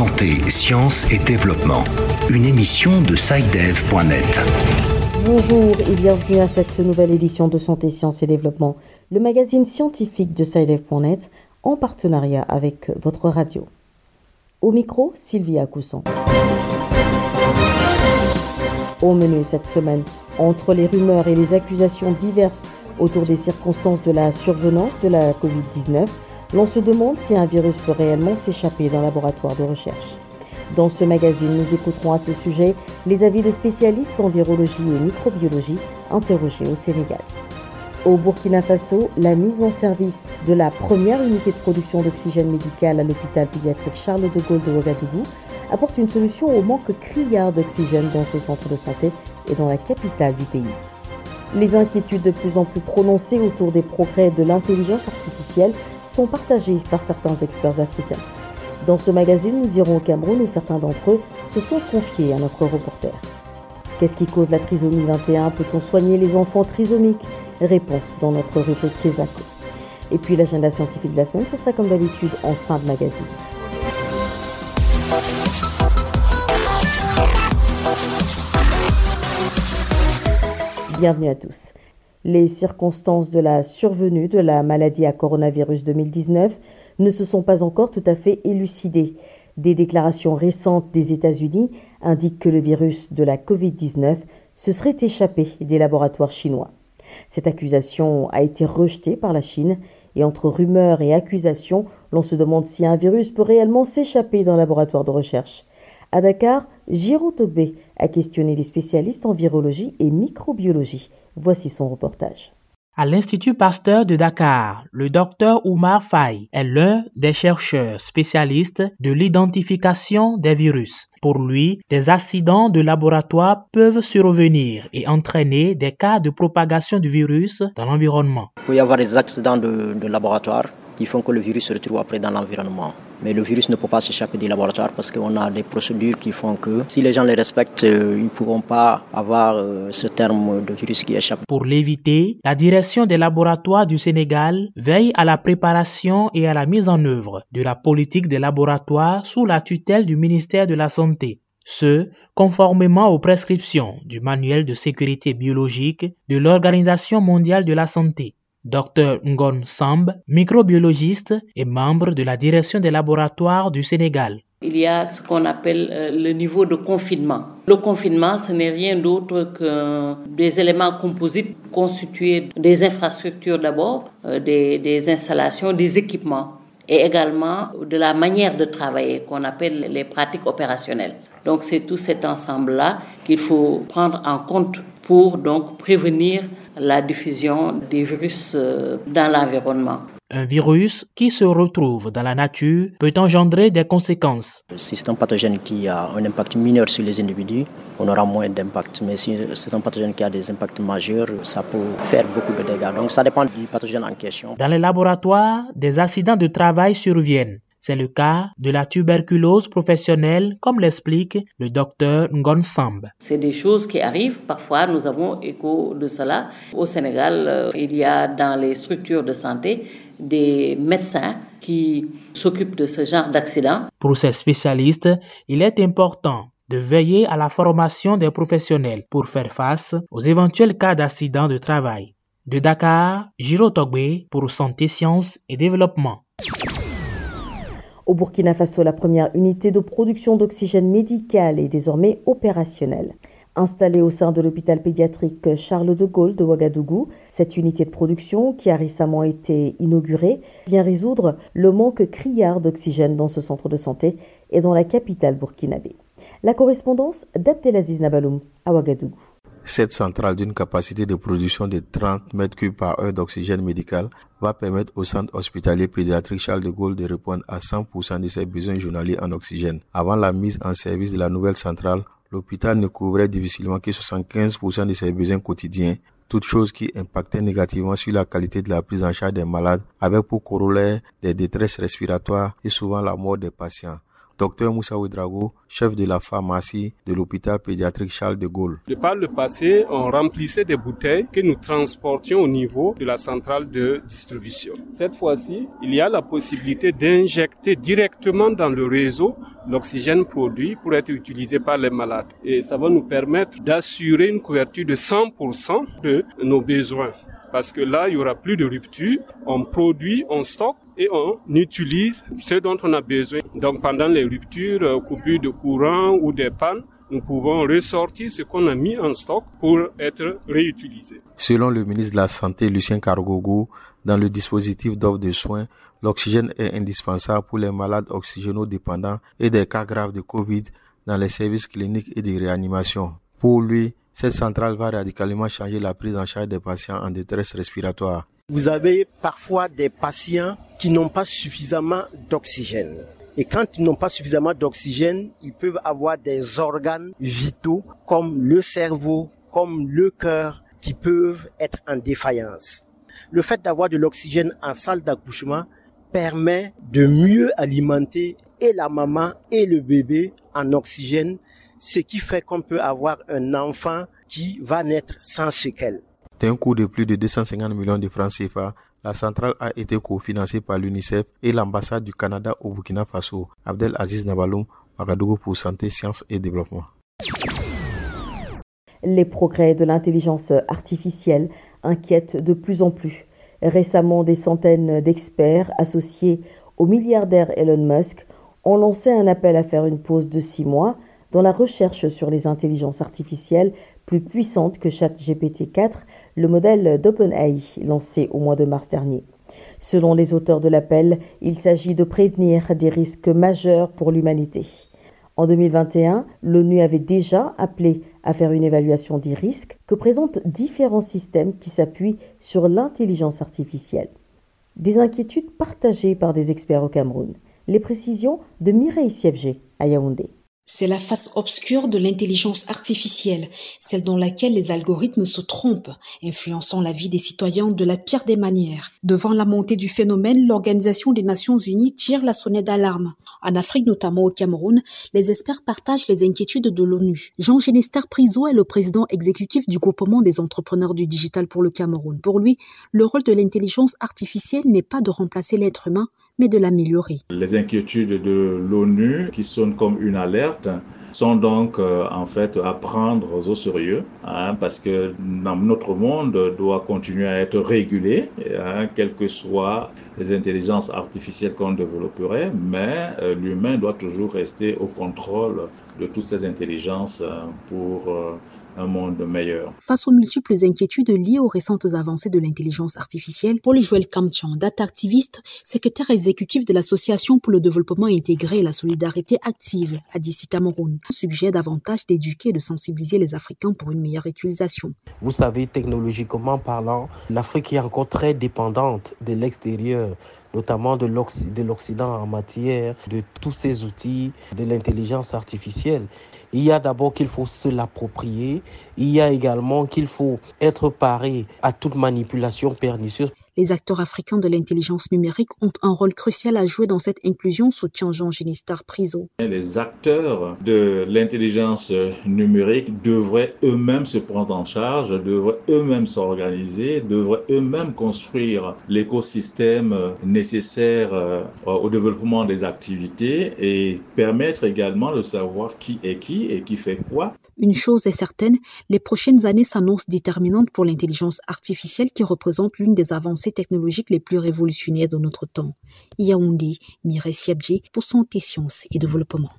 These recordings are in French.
Santé, sciences et développement. Une émission de SciDev.net. Bonjour et bienvenue à cette nouvelle édition de Santé, sciences et développement, le magazine scientifique de SciDev.net en partenariat avec votre radio. Au micro, Sylvia Cousson. Au menu cette semaine, entre les rumeurs et les accusations diverses autour des circonstances de la survenance de la Covid-19, l'on se demande si un virus peut réellement s'échapper d'un laboratoire de recherche. Dans ce magazine, nous écouterons à ce sujet les avis de spécialistes en virologie et microbiologie interrogés au Sénégal. Au Burkina Faso, la mise en service de la première unité de production d'oxygène médical à l'hôpital pédiatrique Charles de Gaulle de Ouagadougou apporte une solution au manque criard d'oxygène dans ce centre de santé et dans la capitale du pays. Les inquiétudes de plus en plus prononcées autour des progrès de l'intelligence artificielle partagés par certains experts africains. Dans ce magazine, nous irons au Cameroun où certains d'entre eux se sont confiés à notre reporter. Qu'est-ce qui cause la trisomie 21 Peut-on soigner les enfants trisomiques? Réponse dans notre rubrique Kézako. Et puis l'agenda scientifique de la semaine, ce sera comme d'habitude en fin de magazine. Bienvenue à tous. Les circonstances de la survenue de la maladie à coronavirus 2019 ne se sont pas encore tout à fait élucidées. Des déclarations récentes des États-Unis indiquent que le virus de la Covid-19 se serait échappé des laboratoires chinois. Cette accusation a été rejetée par la Chine et entre rumeurs et accusations, l'on se demande si un virus peut réellement s'échapper d'un laboratoire de recherche. À Dakar, Giro Togbe a questionné les spécialistes en virologie et microbiologie. Voici son reportage. À l'Institut Pasteur de Dakar, le docteur Oumar Faye est l'un des chercheurs spécialistes de l'identification des virus. Pour lui, des accidents de laboratoire peuvent survenir et entraîner des cas de propagation du virus dans l'environnement. Il peut y avoir des accidents de, de laboratoire qui font que le virus se retrouve après dans l'environnement. Mais le virus ne peut pas s'échapper des laboratoires parce qu'on a des procédures qui font que si les gens les respectent, euh, ils ne pourront pas avoir euh, ce terme de virus qui échappe. Pour l'éviter, la direction des laboratoires du Sénégal veille à la préparation et à la mise en œuvre de la politique des laboratoires sous la tutelle du ministère de la Santé. Ce, conformément aux prescriptions du manuel de sécurité biologique de l'Organisation mondiale de la santé. Dr Ngon Samb, microbiologiste et membre de la direction des laboratoires du Sénégal. Il y a ce qu'on appelle euh, le niveau de confinement. Le confinement, ce n'est rien d'autre que des éléments composites constitués des infrastructures d'abord, euh, des, des installations, des équipements et également de la manière de travailler qu'on appelle les pratiques opérationnelles. Donc c'est tout cet ensemble-là qu'il faut prendre en compte pour donc prévenir la diffusion des virus euh, dans l'environnement. Un virus qui se retrouve dans la nature peut engendrer des conséquences. Si c'est un pathogène qui a un impact mineur sur les individus, on aura moins d'impact. Mais si c'est un pathogène qui a des impacts majeurs, ça peut faire beaucoup de dégâts. Donc ça dépend du pathogène en question. Dans les laboratoires, des accidents de travail surviennent. C'est le cas de la tuberculose professionnelle, comme l'explique le docteur Ngon Samb. C'est des choses qui arrivent. Parfois, nous avons écho de cela. Au Sénégal, euh, il y a dans les structures de santé des médecins qui s'occupent de ce genre d'accident. Pour ces spécialistes, il est important de veiller à la formation des professionnels pour faire face aux éventuels cas d'accident de travail. De Dakar, Giro Togbe pour Santé, Sciences et Développement. Au Burkina Faso, la première unité de production d'oxygène médical est désormais opérationnelle. Installée au sein de l'hôpital pédiatrique Charles de Gaulle de Ouagadougou, cette unité de production, qui a récemment été inaugurée, vient résoudre le manque criard d'oxygène dans ce centre de santé et dans la capitale burkinabé. La correspondance d'Abdelaziz Nabaloum à Ouagadougou. Cette centrale d'une capacité de production de 30 mètres cubes par heure d'oxygène médical va permettre au centre hospitalier pédiatrique Charles de Gaulle de répondre à 100% de ses besoins journaliers en oxygène. Avant la mise en service de la nouvelle centrale, l'hôpital ne couvrait difficilement que 75% de ses besoins quotidiens, toute chose qui impactait négativement sur la qualité de la prise en charge des malades, avec pour corollaire des détresses respiratoires et souvent la mort des patients. Dr Moussa Ouedrago, chef de la pharmacie de l'hôpital pédiatrique Charles de Gaulle. De par le passé, on remplissait des bouteilles que nous transportions au niveau de la centrale de distribution. Cette fois-ci, il y a la possibilité d'injecter directement dans le réseau l'oxygène produit pour être utilisé par les malades. Et ça va nous permettre d'assurer une couverture de 100% de nos besoins. Parce que là, il y aura plus de rupture. On produit, on stocke et on utilise ce dont on a besoin. Donc pendant les ruptures, euh, coupures de courant ou des pannes, nous pouvons ressortir ce qu'on a mis en stock pour être réutilisé. Selon le ministre de la Santé, Lucien Cargogo, dans le dispositif d'offre de soins, l'oxygène est indispensable pour les malades oxygénodépendants et des cas graves de Covid dans les services cliniques et de réanimation. Pour lui, cette centrale va radicalement changer la prise en charge des patients en détresse respiratoire. Vous avez parfois des patients qui n'ont pas suffisamment d'oxygène. Et quand ils n'ont pas suffisamment d'oxygène, ils peuvent avoir des organes vitaux comme le cerveau, comme le cœur, qui peuvent être en défaillance. Le fait d'avoir de l'oxygène en salle d'accouchement permet de mieux alimenter et la maman et le bébé en oxygène, ce qui fait qu'on peut avoir un enfant qui va naître sans séquelles. D'un coût de plus de 250 millions de francs CFA, la centrale a été cofinancée par l'UNICEF et l'ambassade du Canada au Burkina Faso. Abdel Aziz Nabaloum, Magadougou pour Santé, Sciences et Développement. Les progrès de l'intelligence artificielle inquiètent de plus en plus. Récemment, des centaines d'experts associés au milliardaire Elon Musk ont lancé un appel à faire une pause de six mois dans la recherche sur les intelligences artificielles plus puissantes que ChatGPT-4, le modèle d'OpenAI lancé au mois de mars dernier. Selon les auteurs de l'appel, il s'agit de prévenir des risques majeurs pour l'humanité. En 2021, l'ONU avait déjà appelé à faire une évaluation des risques que présentent différents systèmes qui s'appuient sur l'intelligence artificielle. Des inquiétudes partagées par des experts au Cameroun. Les précisions de Mireille Siebgé à Yaoundé. C'est la face obscure de l'intelligence artificielle, celle dans laquelle les algorithmes se trompent, influençant la vie des citoyens de la pire des manières. Devant la montée du phénomène, l'Organisation des Nations Unies tire la sonnette d'alarme. En Afrique, notamment au Cameroun, les experts partagent les inquiétudes de l'ONU. Jean Genester Priso est le président exécutif du groupement des entrepreneurs du digital pour le Cameroun. Pour lui, le rôle de l'intelligence artificielle n'est pas de remplacer l'être humain, mais de l'améliorer. Les inquiétudes de l'ONU, qui sonnent comme une alerte, sont donc euh, en fait à prendre au sérieux, hein, parce que notre monde doit continuer à être régulé, hein, quelles que soient les intelligences artificielles qu'on développerait, mais euh, l'humain doit toujours rester au contrôle de toutes ces intelligences euh, pour un monde meilleur. Face aux multiples inquiétudes liées aux récentes avancées de l'intelligence artificielle, Paul Joël Kamchan, data activiste, secrétaire exécutif de l'Association pour le développement intégré et la solidarité active à DC Cameroun, suggère davantage d'éduquer et de sensibiliser les Africains pour une meilleure utilisation. Vous savez, technologiquement parlant, l'Afrique est encore très dépendante de l'extérieur notamment de l'Occident en matière de tous ces outils de l'intelligence artificielle. Il y a d'abord qu'il faut se l'approprier. Il y a également qu'il faut être paré à toute manipulation pernicieuse. Les acteurs africains de l'intelligence numérique ont un rôle crucial à jouer dans cette inclusion, soutient Jean Genistar Priso. Les acteurs de l'intelligence numérique devraient eux-mêmes se prendre en charge, devraient eux-mêmes s'organiser, devraient eux-mêmes construire l'écosystème nécessaire euh, au développement des activités et permettre également de savoir qui est qui et qui fait quoi. Une chose est certaine, les prochaines années s'annoncent déterminantes pour l'intelligence artificielle qui représente l'une des avancées technologiques les plus révolutionnaires de notre temps. Yaoundé, Mireille Siabdji pour Santé, Sciences et Développement.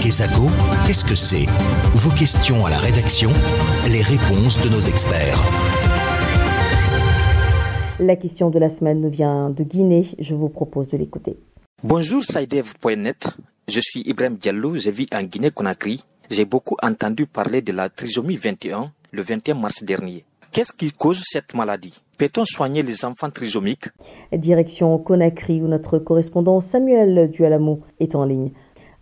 Kesako, qu'est-ce que c'est? Vos questions à la rédaction, les réponses de nos experts. La question de la semaine nous vient de Guinée. Je vous propose de l'écouter. Bonjour Saïdev.net, je suis Ibrahim Diallo, je vis en Guinée-Conakry. J'ai beaucoup entendu parler de la trisomie 21 le 21 mars dernier. Qu'est-ce qui cause cette maladie? Peut-on soigner les enfants trisomiques? Direction Conakry où notre correspondant Samuel Dualamo est en ligne.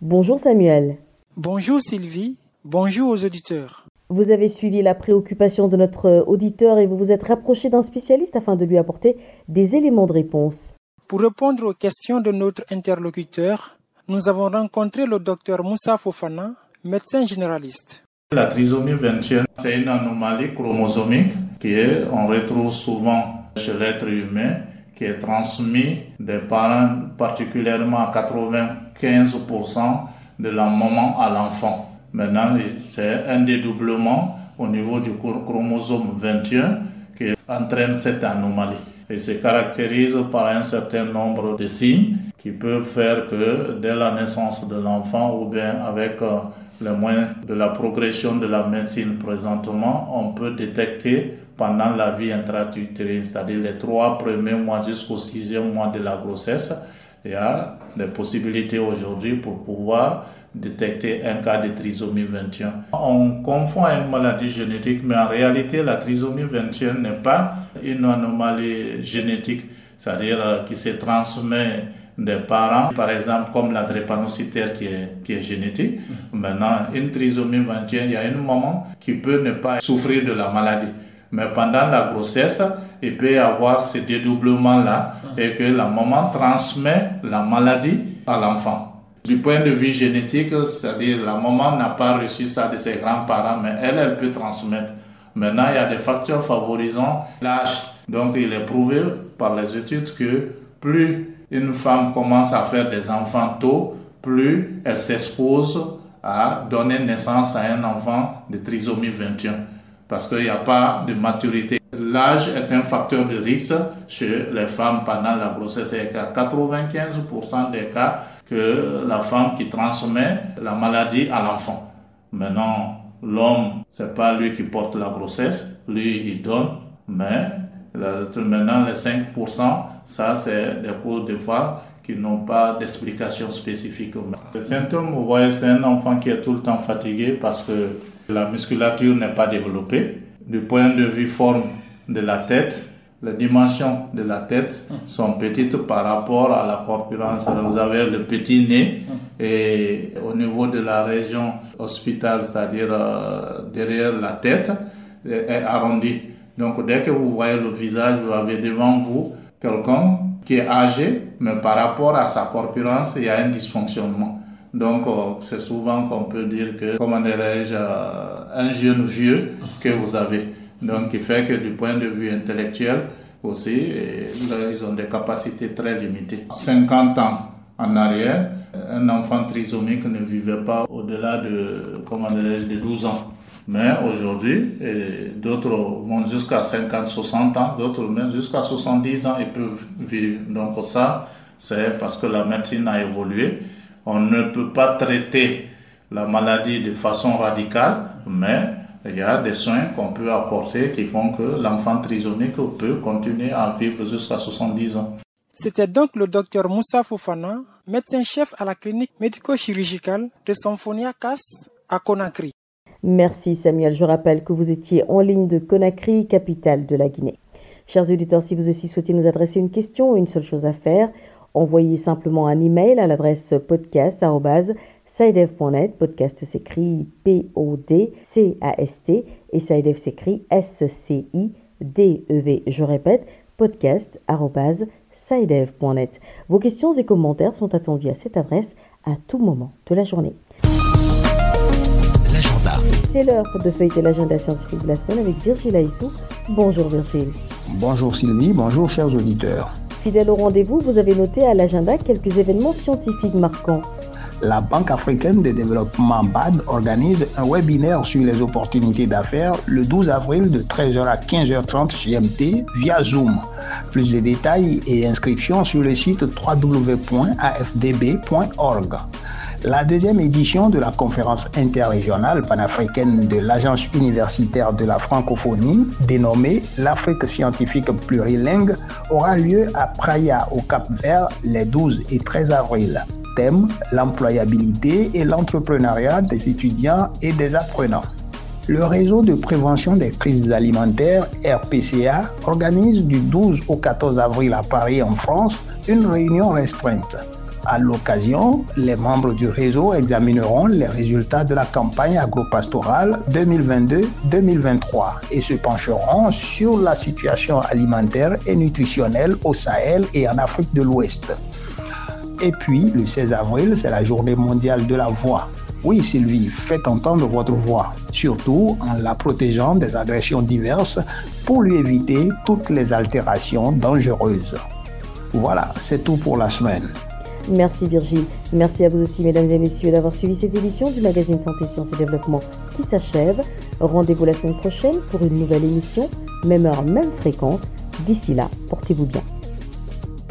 Bonjour Samuel. Bonjour Sylvie, bonjour aux auditeurs. Vous avez suivi la préoccupation de notre auditeur et vous vous êtes rapproché d'un spécialiste afin de lui apporter des éléments de réponse. Pour répondre aux questions de notre interlocuteur, nous avons rencontré le docteur Moussa Fofana, médecin généraliste. La trisomie 21, c'est une anomalie chromosomique qu'on retrouve souvent chez l'être humain, qui est transmise des parents particulièrement à 95% de la maman à l'enfant. Maintenant, c'est un dédoublement au niveau du chromosome 21 qui entraîne cette anomalie et se caractérise par un certain nombre de signes qui peuvent faire que dès la naissance de l'enfant ou bien avec euh, le moyen de la progression de la médecine présentement, on peut détecter pendant la vie intra-utérine, c'est-à-dire les trois premiers mois jusqu'au sixième mois de la grossesse, il y a des possibilités aujourd'hui pour pouvoir détecter un cas de trisomie 21. On confond une maladie génétique, mais en réalité, la trisomie 21 n'est pas une anomalie génétique, c'est-à-dire euh, qui se transmet des parents, par exemple comme la drépanocytaire qui est, qui est génétique. Maintenant, une trisomie 21, il y a une maman qui peut ne pas souffrir de la maladie. Mais pendant la grossesse, il peut y avoir ce dédoublement-là et que la maman transmet la maladie à l'enfant. Du point de vue génétique, c'est-à-dire la maman n'a pas reçu ça de ses grands-parents, mais elle, elle peut transmettre. Maintenant, il y a des facteurs favorisant l'âge. Donc, il est prouvé par les études que plus une femme commence à faire des enfants tôt, plus elle s'expose à donner naissance à un enfant de trisomie 21 parce qu'il n'y a pas de maturité. L'âge est un facteur de risque chez les femmes pendant la grossesse. Y a 95% des cas que la femme qui transmet la maladie à l'enfant. Maintenant, l'homme, c'est pas lui qui porte la grossesse, lui il donne, mais maintenant les 5%, ça c'est des causes de fois qui n'ont pas d'explication spécifique. Les symptômes, vous voyez, c'est un enfant qui est tout le temps fatigué parce que la musculature n'est pas développée. Du point de vue forme de la tête, les dimensions de la tête sont petites par rapport à la corpulence. Vous avez le petit nez et au niveau de la région hospitale, c'est-à-dire euh, derrière la tête, est arrondi. Donc dès que vous voyez le visage, vous avez devant vous quelqu'un qui est âgé, mais par rapport à sa corpulence, il y a un dysfonctionnement. Donc, euh, c'est souvent qu'on peut dire que, comment dirais-je, euh, un jeune vieux que vous avez. Donc, qui fait que du point de vue intellectuel aussi, ils ont des capacités très limitées. 50 ans en arrière, un enfant trisomique ne vivait pas au-delà de, comment de 12 ans. Mais aujourd'hui, d'autres vont jusqu'à 50, 60 ans, d'autres même jusqu'à 70 ans, ils peuvent vivre. Donc ça, c'est parce que la médecine a évolué. On ne peut pas traiter la maladie de façon radicale, mais il y a des soins qu'on peut apporter qui font que l'enfant trisomique peut continuer à vivre jusqu'à 70 ans. C'était donc le docteur Moussa Fofana, médecin-chef à la clinique médico-chirurgicale de Symphonia CAS à Conakry. Merci Samuel. Je rappelle que vous étiez en ligne de Conakry, capitale de la Guinée. Chers auditeurs, si vous aussi souhaitez nous adresser une question, une seule chose à faire, envoyez simplement un email à l'adresse podcast.sidev.net. Podcast s'écrit P-O-D-C-A-S-T et Sidev s'écrit S-C-I-D-E-V. Je répète, podcast.sidev.net. Vos questions et commentaires sont attendus à cette adresse à tout moment de la journée. L'agenda. C'est l'heure de feuilleter l'agenda scientifique de la semaine avec Virgile Aissou. Bonjour Virgile. Bonjour Sylvie, bonjour chers auditeurs. Fidèle au rendez-vous, vous avez noté à l'agenda quelques événements scientifiques marquants. La Banque africaine de développement BAD organise un webinaire sur les opportunités d'affaires le 12 avril de 13h à 15h30 GMT via Zoom. Plus de détails et inscriptions sur le site www.afdb.org. La deuxième édition de la conférence interrégionale panafricaine de l'Agence universitaire de la francophonie, dénommée l'Afrique scientifique plurilingue, aura lieu à Praia au Cap-Vert les 12 et 13 avril. L'employabilité et l'entrepreneuriat des étudiants et des apprenants. Le réseau de prévention des crises alimentaires, RPCA, organise du 12 au 14 avril à Paris en France une réunion restreinte À l'occasion, les membres du réseau examineront les résultats de la campagne agropastorale 2022-2023 et se pencheront sur la situation alimentaire et nutritionnelle au Sahel et en Afrique de l'Ouest. Et puis, le 16 avril, c'est la journée mondiale de la voix. Oui, Sylvie, faites entendre votre voix, surtout en la protégeant des agressions diverses pour lui éviter toutes les altérations dangereuses. Voilà, c'est tout pour la semaine. Merci Virgile. Merci à vous aussi, mesdames et messieurs, d'avoir suivi cette émission du magazine Santé, Sciences et Développement qui s'achève. Rendez-vous la semaine prochaine pour une nouvelle émission, même heure, même fréquence. D'ici là, portez-vous bien.